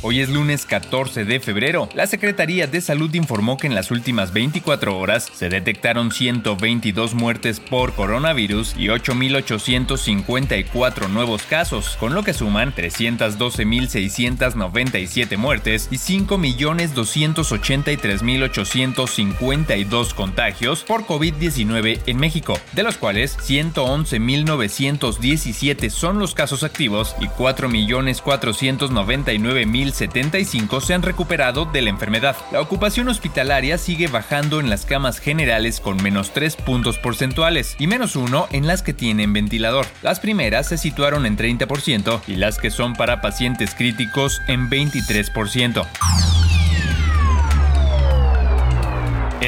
Hoy es lunes 14 de febrero. La Secretaría de Salud informó que en las últimas 24 horas se detectaron 122 muertes por coronavirus y 8.854 nuevos casos, con lo que suman 312.697 muertes y 5.283.852 contagios por COVID-19 en México, de los cuales 111.917 son los casos activos y 4.499.000 75 se han recuperado de la enfermedad. La ocupación hospitalaria sigue bajando en las camas generales con menos 3 puntos porcentuales y menos 1 en las que tienen ventilador. Las primeras se situaron en 30% y las que son para pacientes críticos en 23%.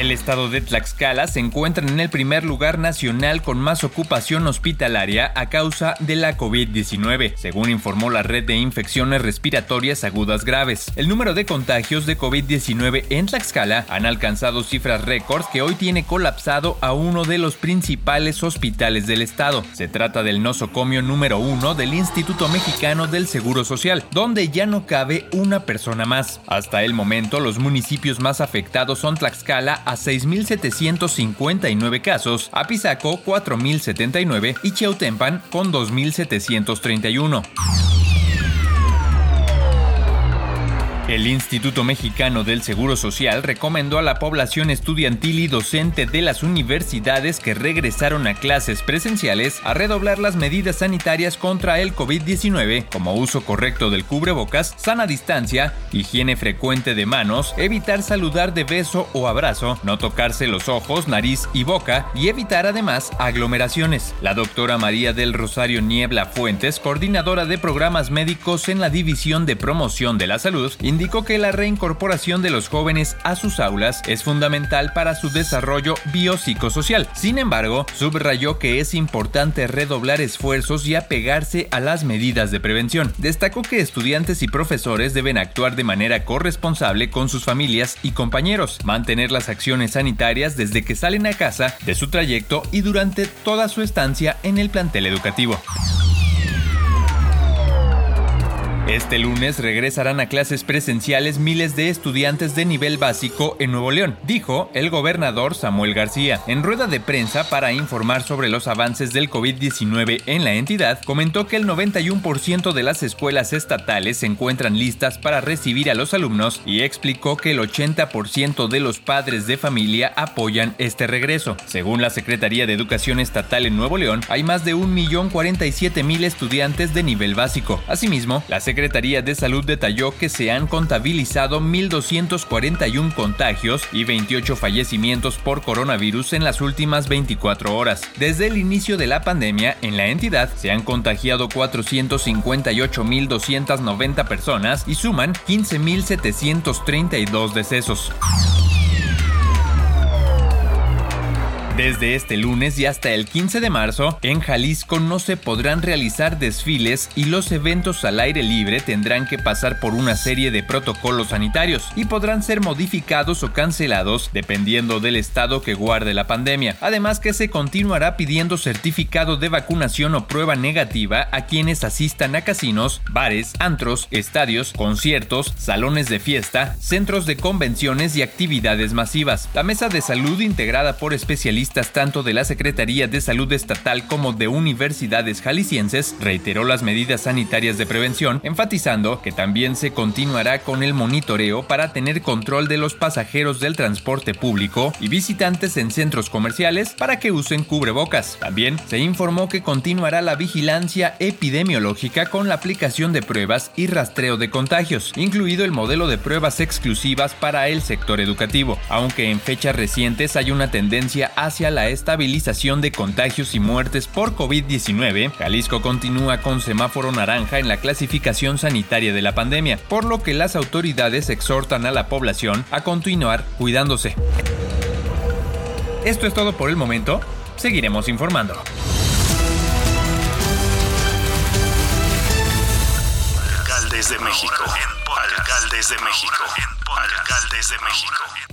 El estado de Tlaxcala se encuentra en el primer lugar nacional con más ocupación hospitalaria a causa de la COVID-19, según informó la red de infecciones respiratorias agudas graves. El número de contagios de COVID-19 en Tlaxcala han alcanzado cifras récords que hoy tiene colapsado a uno de los principales hospitales del estado. Se trata del nosocomio número uno del Instituto Mexicano del Seguro Social, donde ya no cabe una persona más. Hasta el momento, los municipios más afectados son Tlaxcala, a 6.759 casos, Apizaco 4.079 y Cheutempan con 2.731. El Instituto Mexicano del Seguro Social recomendó a la población estudiantil y docente de las universidades que regresaron a clases presenciales a redoblar las medidas sanitarias contra el COVID-19, como uso correcto del cubrebocas, sana distancia, higiene frecuente de manos, evitar saludar de beso o abrazo, no tocarse los ojos, nariz y boca y evitar además aglomeraciones. La doctora María del Rosario Niebla Fuentes, coordinadora de programas médicos en la División de Promoción de la Salud, indicó que la reincorporación de los jóvenes a sus aulas es fundamental para su desarrollo biopsicosocial. Sin embargo, subrayó que es importante redoblar esfuerzos y apegarse a las medidas de prevención. Destacó que estudiantes y profesores deben actuar de manera corresponsable con sus familias y compañeros, mantener las acciones sanitarias desde que salen a casa, de su trayecto y durante toda su estancia en el plantel educativo. Este lunes regresarán a clases presenciales miles de estudiantes de nivel básico en Nuevo León, dijo el gobernador Samuel García. En rueda de prensa para informar sobre los avances del COVID-19 en la entidad, comentó que el 91% de las escuelas estatales se encuentran listas para recibir a los alumnos y explicó que el 80% de los padres de familia apoyan este regreso. Según la Secretaría de Educación Estatal en Nuevo León, hay más de 1.047.000 estudiantes de nivel básico. Asimismo, la Secretaría Secretaría de Salud detalló que se han contabilizado 1.241 contagios y 28 fallecimientos por coronavirus en las últimas 24 horas. Desde el inicio de la pandemia, en la entidad se han contagiado 458.290 personas y suman 15.732 decesos. Desde este lunes y hasta el 15 de marzo, en Jalisco no se podrán realizar desfiles y los eventos al aire libre tendrán que pasar por una serie de protocolos sanitarios y podrán ser modificados o cancelados dependiendo del estado que guarde la pandemia. Además que se continuará pidiendo certificado de vacunación o prueba negativa a quienes asistan a casinos, bares, antros, estadios, conciertos, salones de fiesta, centros de convenciones y actividades masivas. La mesa de salud integrada por especialistas tanto de la Secretaría de Salud Estatal como de universidades jaliscienses reiteró las medidas sanitarias de prevención, enfatizando que también se continuará con el monitoreo para tener control de los pasajeros del transporte público y visitantes en centros comerciales para que usen cubrebocas. También se informó que continuará la vigilancia epidemiológica con la aplicación de pruebas y rastreo de contagios, incluido el modelo de pruebas exclusivas para el sector educativo, aunque en fechas recientes hay una tendencia hacia la estabilización de contagios y muertes por COVID-19, Jalisco continúa con semáforo naranja en la clasificación sanitaria de la pandemia, por lo que las autoridades exhortan a la población a continuar cuidándose. Esto es todo por el momento, seguiremos informando. Alcaldes de México. Alcaldes de México. Alcaldes de México.